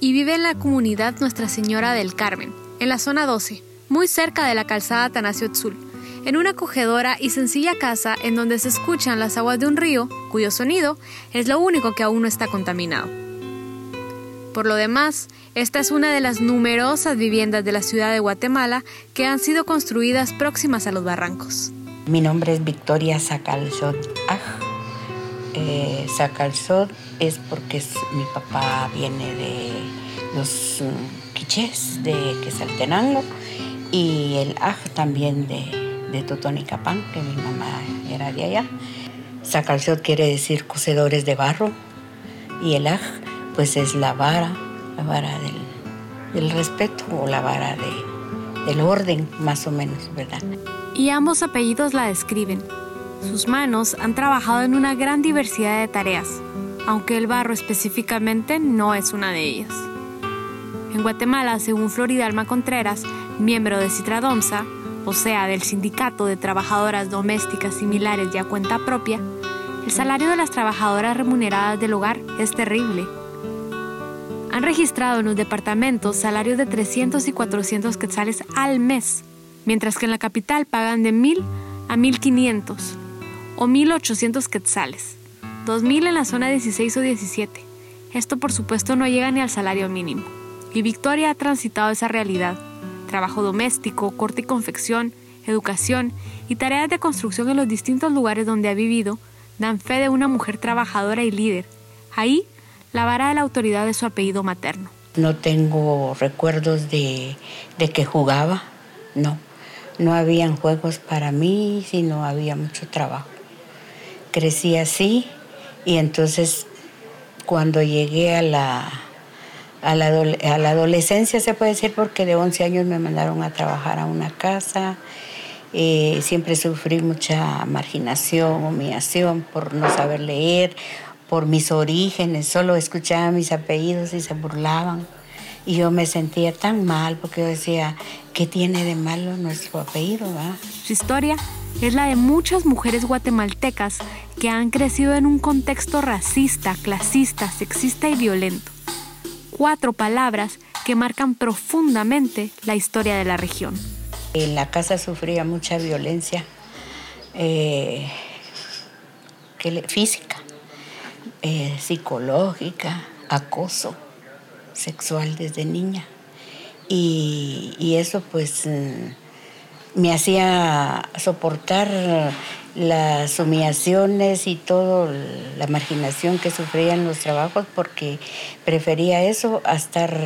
y vive en la comunidad Nuestra Señora del Carmen, en la zona 12, muy cerca de la calzada Tanasio Tzul, en una acogedora y sencilla casa en donde se escuchan las aguas de un río, cuyo sonido es lo único que aún no está contaminado. Por lo demás, esta es una de las numerosas viviendas de la ciudad de Guatemala que han sido construidas próximas a los barrancos. Mi nombre es Victoria Sacalzot Eh, es porque mi papá viene de los mm, quichés de Quesaltenango y el Aj también de de Totonicapán, que mi mamá era de allá. Sacalzot quiere decir cocedores de barro y el aj pues es la vara, la vara del, respeto o la vara del orden más o menos, ¿verdad? Y ambos apellidos la describen. Sus manos han trabajado en una gran diversidad de tareas, aunque el barro específicamente no es una de ellas. En Guatemala, según Floridalma Contreras, miembro de Citradomsa, o sea, del Sindicato de Trabajadoras Domésticas Similares y a cuenta propia, el salario de las trabajadoras remuneradas del hogar es terrible. Han registrado en los departamentos salarios de 300 y 400 quetzales al mes, mientras que en la capital pagan de 1000 a 1500 o 1800 quetzales, 2000 en la zona 16 o 17. Esto por supuesto no llega ni al salario mínimo. Y Victoria ha transitado esa realidad trabajo doméstico, corte y confección, educación y tareas de construcción en los distintos lugares donde ha vivido dan fe de una mujer trabajadora y líder. Ahí, la vara de la autoridad de su apellido materno. No tengo recuerdos de, de que jugaba, no. No habían juegos para mí, sino había mucho trabajo. Crecí así y entonces cuando llegué a la, a la, adolescencia, se puede decir, porque de 11 años me mandaron a trabajar a una casa. Eh, siempre sufrí mucha marginación, humillación por no saber leer, por mis orígenes. Solo escuchaba mis apellidos y se burlaban. Y yo me sentía tan mal porque yo decía, ¿qué tiene de malo nuestro apellido? Su historia es la de muchas mujeres guatemaltecas que han crecido en un contexto racista, clasista, sexista y violento cuatro palabras que marcan profundamente la historia de la región. En la casa sufría mucha violencia eh, física, eh, psicológica, acoso sexual desde niña. Y, y eso pues mm, me hacía soportar las humillaciones y toda la marginación que sufría en los trabajos porque prefería eso a estar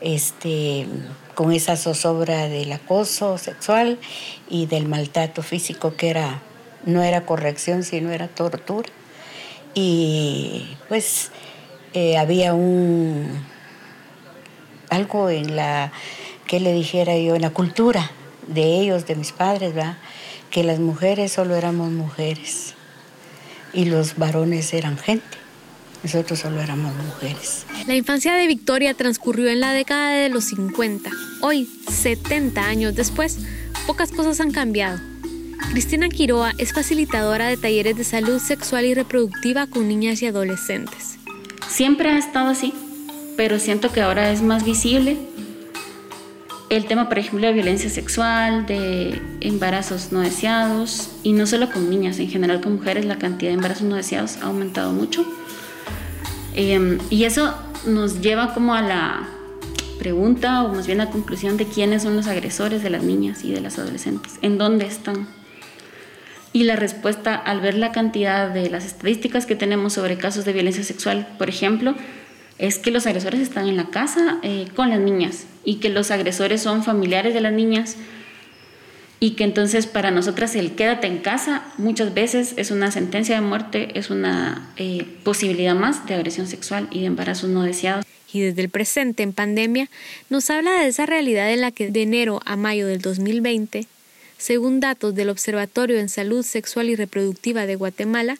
este, con esa zozobra del acoso sexual y del maltrato físico que era, no era corrección, sino era tortura. Y pues eh, había un algo en la, que le dijera yo, en la cultura de ellos, de mis padres, ¿verdad? que las mujeres solo éramos mujeres y los varones eran gente. Nosotros solo éramos mujeres. La infancia de Victoria transcurrió en la década de los 50. Hoy, 70 años después, pocas cosas han cambiado. Cristina Quiroa es facilitadora de talleres de salud sexual y reproductiva con niñas y adolescentes. Siempre ha estado así, pero siento que ahora es más visible el tema, por ejemplo, de violencia sexual, de embarazos no deseados, y no solo con niñas, en general con mujeres, la cantidad de embarazos no deseados ha aumentado mucho. Em, y eso nos lleva como a la pregunta, o más bien a la conclusión de quiénes son los agresores de las niñas y de las adolescentes, en dónde están. Y la respuesta, al ver la cantidad de las estadísticas que tenemos sobre casos de violencia sexual, por ejemplo, es que los agresores están en la casa eh, con las niñas y que los agresores son familiares de las niñas y que entonces para nosotras el quédate en casa muchas veces es una sentencia de muerte, es una eh, posibilidad más de agresión sexual y de embarazos no deseados. y desde el presente en pandemia nos habla de esa realidad en la que de enero a mayo del 2020, según datos del Observatorio en Salud Sexual y Reproductiva de Guatemala,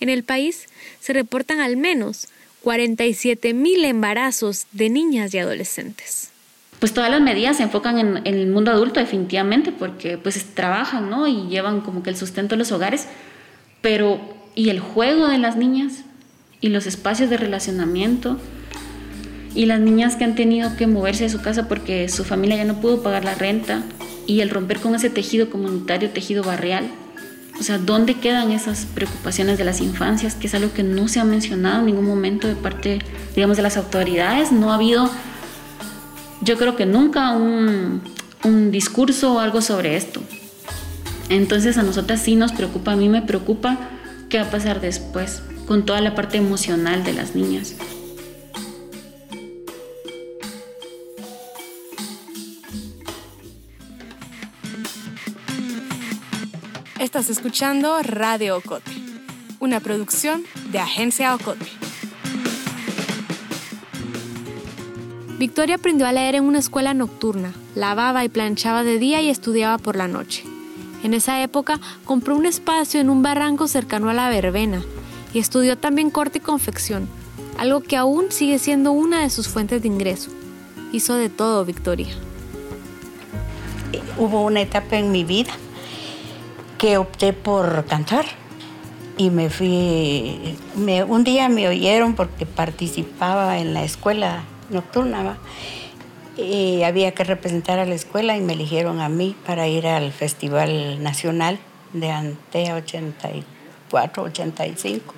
en el país se reportan al menos 47 mil embarazos de niñas y adolescentes. Pues todas las medidas se enfocan en, el mundo adulto definitivamente porque pues trabajan, ¿no? Y llevan como que el sustento de los hogares, pero ¿y el juego de las niñas? ¿Y los espacios de relacionamiento? y las niñas que han tenido que moverse de su casa porque su familia ya no pudo pagar la renta y el romper con ese tejido comunitario, tejido barrial. O sea, ¿dónde quedan esas preocupaciones de las infancias? Que es algo que no se ha mencionado en ningún momento de parte, digamos, de las autoridades. No ha habido, yo creo que nunca un, un discurso o algo sobre esto. Entonces a nosotras sí nos preocupa, a mí me preocupa qué va a pasar después con toda la parte emocional de las niñas. Estás escuchando Radio Ocote, una producción de Agencia Ocote. Victoria aprendió a leer en una escuela nocturna, lavaba y planchaba de día y estudiaba por la noche. En esa época compró un espacio en un barranco cercano a la verbena y estudió también corte y confección, algo que aún sigue siendo una de sus fuentes de ingreso. Hizo de todo Victoria. Hubo una etapa en mi vida que opté por cantar. Y me fui, un día me oyeron porque participaba en la escuela nocturna y había que representar a la escuela y me eligieron a mí para ir al Festival Nacional de Antea 84, 85.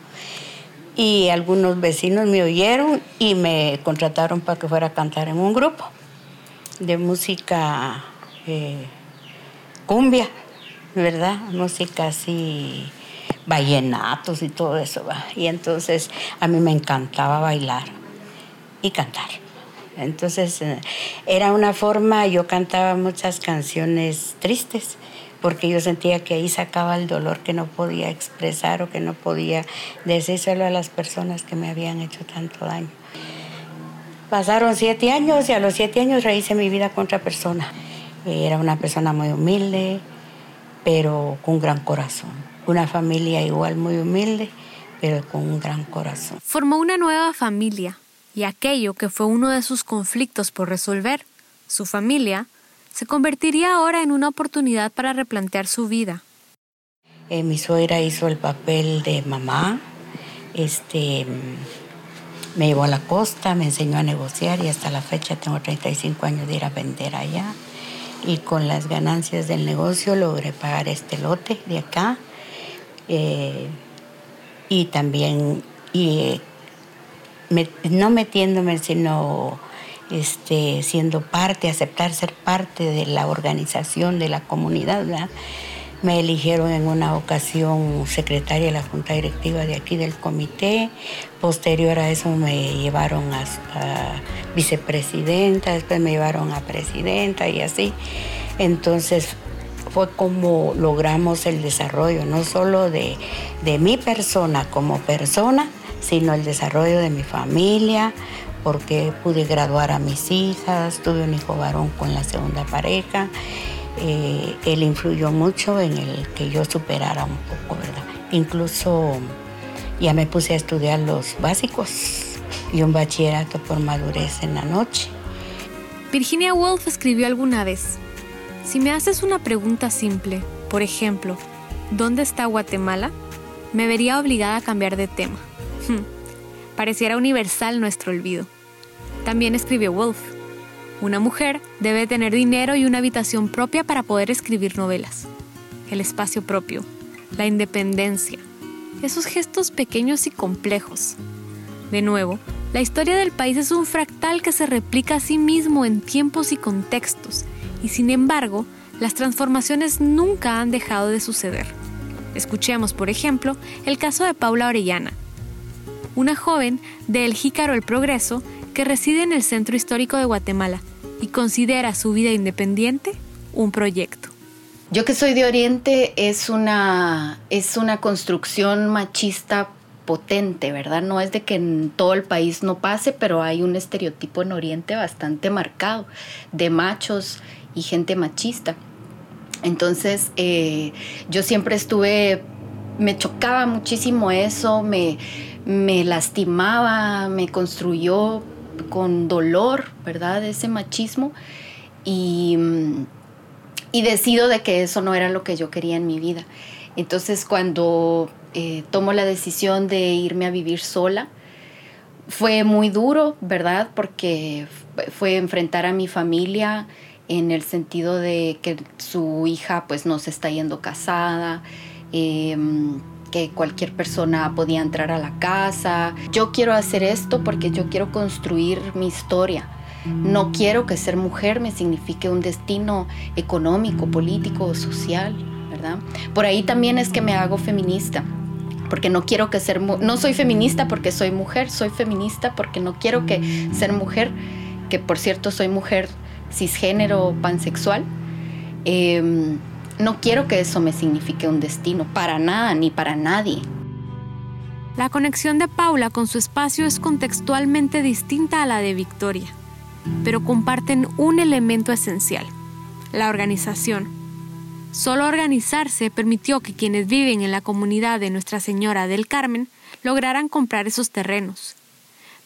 Y algunos vecinos me oyeron y me contrataron para que fuera a cantar en un grupo de música eh, cumbia. ¿Verdad? Música así, vallenatos y todo eso, ¿va? Y entonces a mí me encantaba bailar y cantar. Entonces eh, era una forma, yo cantaba muchas canciones tristes, porque yo sentía que ahí sacaba el dolor que no podía expresar o que no podía decírselo a las personas que me habían hecho tanto daño. Pasaron siete años y a los siete años rehice mi vida con otra persona. Era una persona muy humilde, pero con gran corazón. Una familia igual muy humilde, pero con un gran corazón. Formó una nueva familia y aquello que fue uno de sus conflictos por resolver, su familia, se convertiría ahora en una oportunidad para replantear su vida. Eh, mi suegra hizo el papel de mamá, este, me llevó a la costa, me enseñó a negociar y hasta la fecha tengo 35 años de ir a vender allá y con las ganancias del negocio logré pagar este lote de acá eh, y también y, no metiéndome sino este, siendo parte, aceptar ser parte de la organización, de la comunidad. Me eligieron en una ocasión secretaria de la Junta Directiva de aquí del comité. Posterior a eso me llevaron a, vicepresidenta, después me llevaron a presidenta y así. Entonces fue como logramos el desarrollo, no solo de, de mi persona como persona, sino el desarrollo de mi familia, porque pude graduar a mis hijas, tuve un hijo varón con la segunda pareja eh, él influyó mucho en el que yo superara un poco, ¿verdad? Incluso ya me puse a estudiar los básicos y un bachillerato por madurez en la noche. Virginia Woolf escribió alguna vez, si me haces una pregunta simple, por ejemplo, ¿dónde está Guatemala? Me vería obligada a cambiar de tema. Pareciera universal nuestro olvido. También escribió Woolf, una mujer debe tener dinero y una habitación propia para poder escribir novelas. El espacio propio, la independencia, esos gestos pequeños y complejos. De nuevo, la historia del país es un fractal que se replica a sí mismo en tiempos y contextos, y sin embargo, las transformaciones nunca han dejado de suceder. Escuchemos, por ejemplo, el caso de Paula Orellana, una joven de El Jícaro El Progreso que reside en el centro histórico de Guatemala y considera su vida independiente un proyecto. Yo que soy de Oriente es una, es una construcción machista potente, ¿verdad? No es de que en todo el país no pase, pero hay un estereotipo en Oriente bastante marcado de machos y gente machista. Entonces, eh, yo siempre estuve, me chocaba muchísimo eso, me, me lastimaba, me construyó con dolor, ¿verdad? Ese machismo. Y, y decido de que eso no era lo que yo quería en mi vida. Entonces, cuando eh, tomo la decisión de irme a vivir sola, fue muy duro, ¿verdad? Porque fue enfrentar a mi familia en el sentido de que su hija pues no se está yendo casada, em, que cualquier persona podía entrar a la casa. Yo quiero hacer esto porque yo quiero construir mi historia. No quiero que ser mujer me signifique un destino económico, político o social, ¿verdad? Por ahí también es que me hago feminista porque no quiero que ser no soy feminista porque soy mujer, soy feminista porque no quiero que ser mujer, que por cierto soy mujer cisgénero pansexual, em, no quiero que eso me signifique un destino, para nada, ni para nadie. La conexión de Paula con su espacio es contextualmente distinta a la de Victoria, pero comparten un elemento esencial, la organización. Solo organizarse permitió que quienes viven en la comunidad de Nuestra Señora del Carmen lograran comprar esos terrenos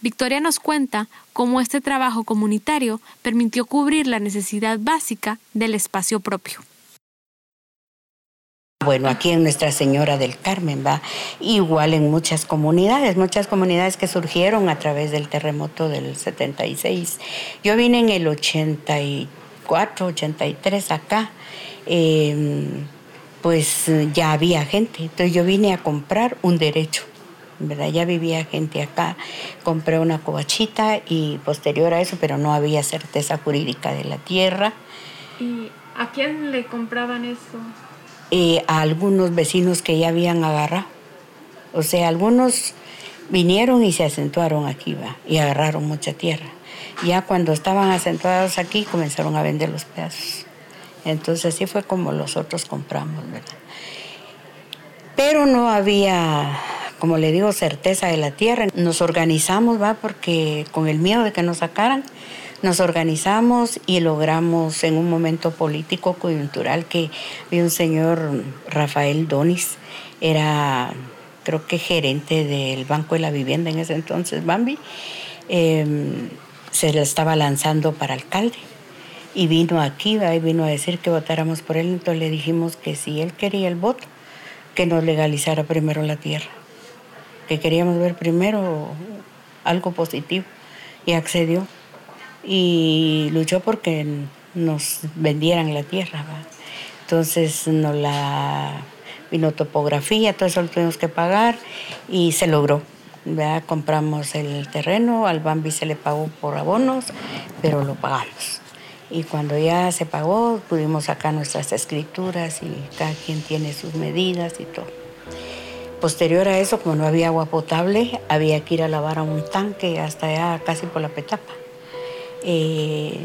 Victoria nos cuenta cómo este trabajo comunitario permitió cubrir la necesidad básica del espacio propio. Bueno, aquí en Nuestra Señora del Carmen va igual en muchas comunidades, muchas comunidades que surgieron a través del terremoto del 76. Yo vine en el 84, 83 acá, em, pues ya había gente, entonces yo vine a comprar un derecho ¿verdad? Ya vivía gente acá, compré una covachita y posterior a eso, pero no había certeza jurídica de la tierra. ¿Y a quién le compraban eso? A algunos vecinos que ya habían agarrado. O sea, algunos vinieron y se acentuaron aquí, ¿va? Y agarraron mucha tierra. Ya cuando estaban acentuados aquí, comenzaron a vender los pedazos. Entonces así fue como los otros compramos, ¿verdad? Pero no había como le digo, certeza de la tierra. Nos organizamos, va, porque con el miedo de que nos sacaran, nos organizamos y logramos en un momento político coyuntural que había un señor Rafael Donis, era creo que gerente del Banco de la Vivienda en ese entonces, Bambi, em, se le estaba lanzando para alcalde. Y vino aquí y vino a decir que votáramos por él, entonces le dijimos que si él quería el voto, que nos legalizara primero la tierra que queríamos ver primero algo positivo y accedió y luchó porque nos vendieran la tierra. Entonces nos la vino topografía, todo eso lo tuvimos que pagar y se logró. Compramos el terreno, al Bambi se le pagó por abonos, pero lo pagamos. Y cuando ya se pagó, pudimos sacar nuestras escrituras y cada quien tiene sus medidas y todo. Posterior a eso, como no había agua potable, había que ir a lavar a un tanque hasta allá casi por la petapa. Eh,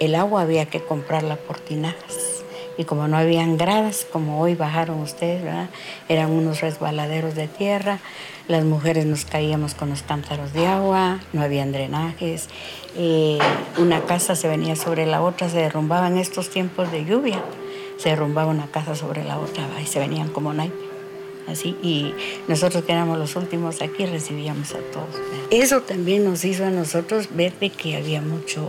el agua había que comprarla por tinajas. Y como no habían gradas, como hoy bajaron ustedes, eran unos resbaladeros de tierra. Las mujeres nos caíamos con los cántaros de agua, no habían drenajes. Eh, una casa se venía sobre la otra, se derrumbaba en estos tiempos de lluvia. Se derrumbaba una casa sobre la otra y se venían como naipes así, y nosotros que éramos los últimos aquí recibíamos a todos. Eso también nos hizo a nosotros ver de que había mucho,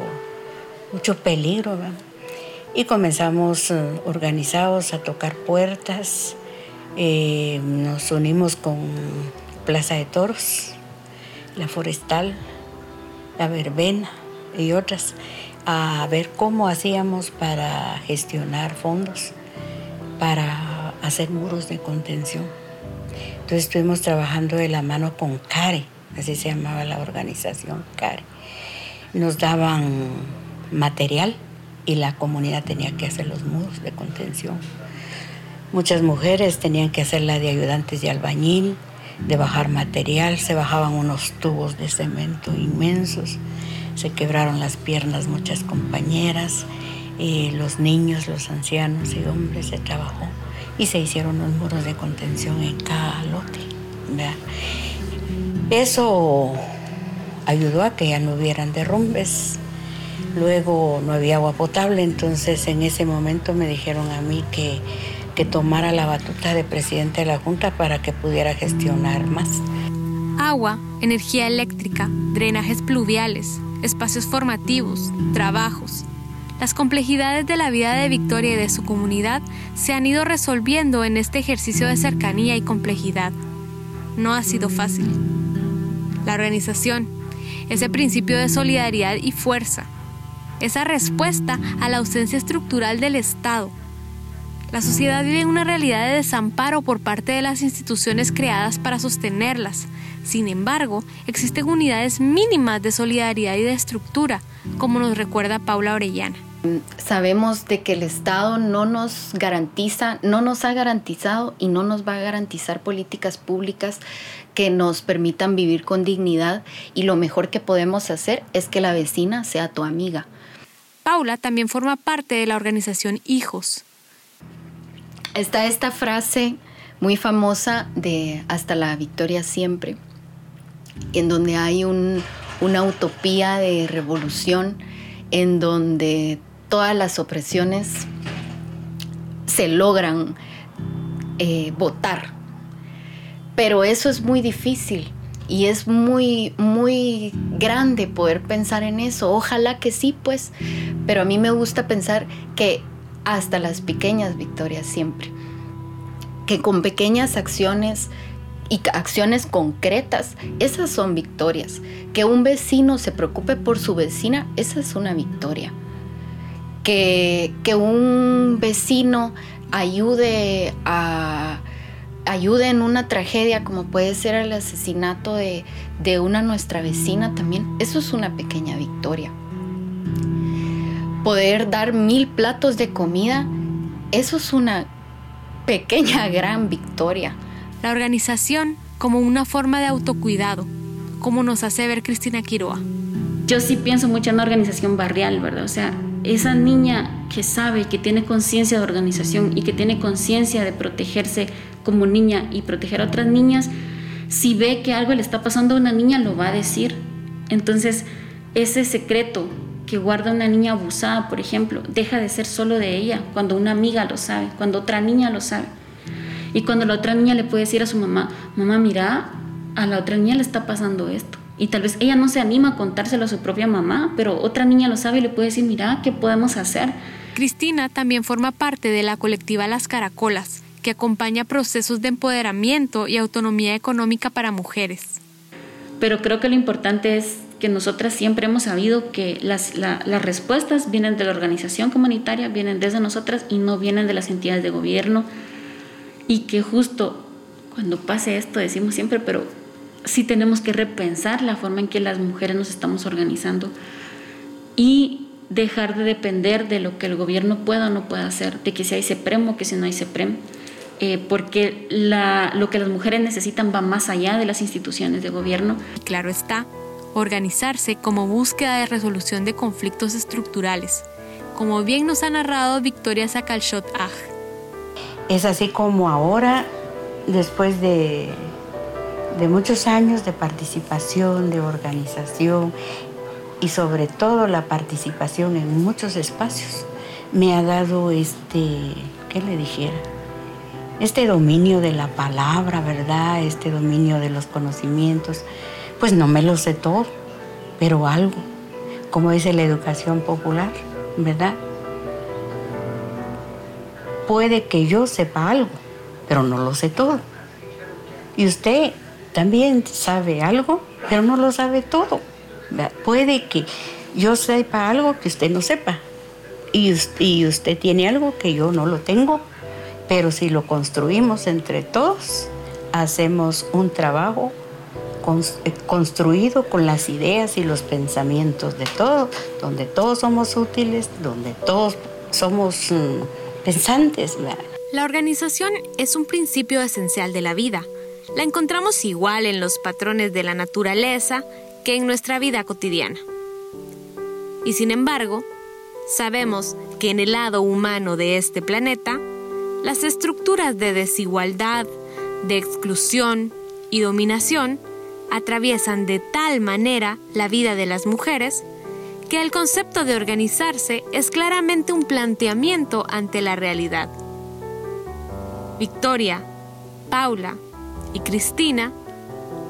mucho peligro, y comenzamos eh, organizados a tocar puertas, eh, nos unimos con Plaza de Toros, la Forestal, la Verbena y otras, a ver cómo hacíamos para gestionar fondos, para hacer muros de contención. Entonces estuvimos trabajando de la mano con CARE, así se llamaba la organización CARE. Nos daban material y la comunidad tenía que hacer los muros de contención. Muchas mujeres tenían que hacer la de ayudantes de albañil, de bajar material, se bajaban unos tubos de cemento inmensos, se quebraron las piernas muchas compañeras, eh, los niños, los ancianos y hombres se trabajó y se hicieron los muros de contención en cada lote. Eso ayudó a que ya no hubieran derrumbes. Luego no había agua potable, entonces en ese momento me dijeron a mí que, que tomara la batuta de presidente de la Junta para que pudiera gestionar más. Agua, energía eléctrica, drenajes pluviales, espacios formativos, trabajos. Las complejidades de la vida de Victoria y de su comunidad se han ido resolviendo en este ejercicio de cercanía y complejidad. No ha sido fácil. La organización, ese principio de solidaridad y fuerza, esa respuesta a la ausencia estructural del Estado. La sociedad vive en una realidad de desamparo por parte de las instituciones creadas para sostenerlas. Sin embargo, existen unidades mínimas de solidaridad y de estructura, como nos recuerda Paula Orellana. Sabemos de que el Estado no nos garantiza, no nos ha garantizado y no nos va a garantizar políticas públicas que nos permitan vivir con dignidad y lo mejor que podemos hacer es que la vecina sea tu amiga. Paula también forma parte de la organización Hijos. Está esta frase muy famosa de Hasta la victoria siempre, en donde hay una utopía de revolución, en donde todas las opresiones se logran eh, votar. Pero eso es muy difícil y es muy, muy grande poder pensar en eso. Ojalá que sí, pues, pero a mí me gusta pensar que hasta las pequeñas victorias siempre, que con pequeñas acciones y acciones concretas, esas son victorias. Que un vecino se preocupe por su vecina, esa es una victoria. Que, que un vecino ayude a ayude en una tragedia como puede ser el asesinato de, de una nuestra vecina también, eso es una pequeña victoria. Poder dar mil platos de comida, eso es una pequeña gran victoria. La organización como una forma de autocuidado, como nos hace ver Cristina Quiroa. Yo sí pienso mucho en una organización barrial, ¿verdad? O sea, esa niña que sabe, que tiene conciencia de organización y que tiene conciencia de protegerse como niña y proteger a otras niñas, si ve que algo le está pasando a una niña, lo va a decir. Entonces, ese secreto que guarda una niña abusada, por ejemplo, deja de ser solo de ella, cuando una amiga lo sabe, cuando otra niña lo sabe. Y cuando la otra niña le puede decir a su mamá, mamá, mira, a la otra niña le está pasando esto. Y tal vez ella no se anima a contárselo a su propia mamá, pero otra niña lo sabe y le puede decir, mira, ¿qué podemos hacer? Cristina también forma parte de la colectiva Las Caracolas, que acompaña procesos de empoderamiento y autonomía económica para mujeres. Pero creo que lo importante es que nosotras siempre hemos sabido que las, las respuestas vienen de la organización comunitaria, vienen desde nosotras y no vienen de las entidades de gobierno. Y que justo cuando pase esto decimos siempre, pero sí tenemos que repensar la forma en que las mujeres nos estamos organizando y dejar de depender de lo que el gobierno pueda o no pueda hacer, de que si hay CEPREM o que si no hay CEPREM. Eh, porque lo que las mujeres necesitan va más allá de las instituciones de gobierno. Claro está, organizarse como búsqueda de resolución de conflictos estructurales, como bien nos ha narrado Victoria Sakalshot Aj. Es así como ahora, después de, de muchos años de participación, de organización y sobre todo la participación en muchos espacios, me ha dado este, ¿qué le dijera? este dominio de la palabra, ¿verdad? Este dominio de los conocimientos, pues no me lo sé todo, pero algo, como dice la educación popular, ¿verdad? Puede que yo sepa algo, pero no lo sé todo. Y usted también sabe algo, pero no lo sabe todo. Puede que yo sepa algo que usted no sepa. Y, y usted tiene algo que yo no lo tengo pero si lo construimos entre todos, hacemos un trabajo eh, construido con las ideas y los pensamientos de todos, donde todos somos útiles, donde todos somos mm, pensantes. La organización es un principio esencial de la vida. La encontramos igual en los patrones de la naturaleza que en nuestra vida cotidiana. Y sin embargo, sabemos que en el lado humano de este planeta las estructuras de desigualdad, de exclusión y dominación atraviesan de tal manera la vida de las mujeres que el concepto de organizarse es claramente un planteamiento ante la realidad. Victoria, Paula y Cristina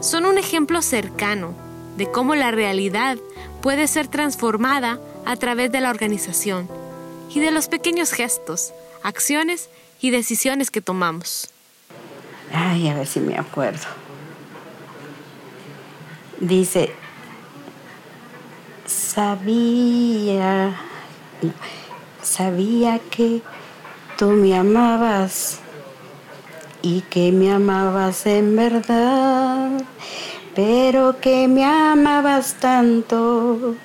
son un ejemplo cercano de cómo la realidad puede ser transformada a través de la organización y de los pequeños gestos, acciones y decisiones que tomamos. Ay, a ver si me acuerdo. Dice, sabía, sabía que tú me amabas y que me amabas en verdad, pero que me amabas tanto,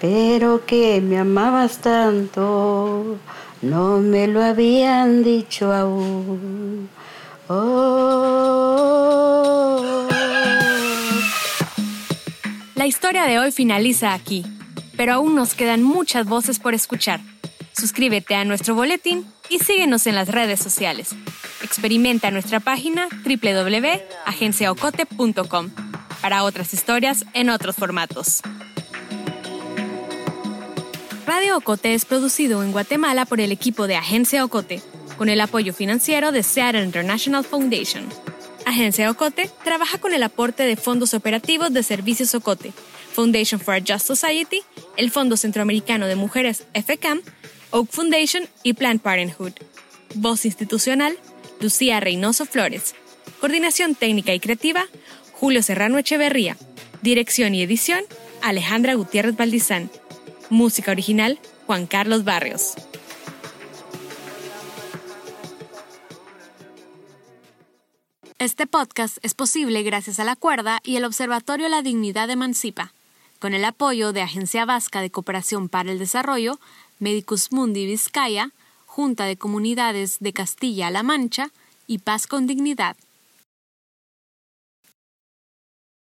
pero que me amabas tanto, no me lo habían dicho aún. Oh. La historia de hoy finaliza aquí, pero aún nos quedan muchas voces por escuchar. Suscríbete a nuestro boletín y síguenos en las redes sociales. Experimenta nuestra página www.agenciaocote.com para otras historias en otros formatos. Radio Ocote es producido en Guatemala por el equipo de Agencia Ocote, con el apoyo financiero de Seattle International Foundation. Agencia Ocote trabaja con el aporte de fondos operativos de Servicios Ocote, Foundation for a Just Society, el Fondo Centroamericano de Mujeres FECAM, Oak Foundation y Planned Parenthood. Voz institucional, Lucía Reynoso Flores. Coordinación técnica y creativa, Julio Serrano Echeverría. Dirección y edición, Alejandra Gutiérrez Valdizán. Música original, Juan Carlos Barrios. Este podcast es posible gracias a la cuerda y el Observatorio La Dignidad de Mancipa, con el apoyo de Agencia Vasca de Cooperación para el Desarrollo, Medicus Mundi Vizcaya, Junta de Comunidades de Castilla-La Mancha y Paz con Dignidad.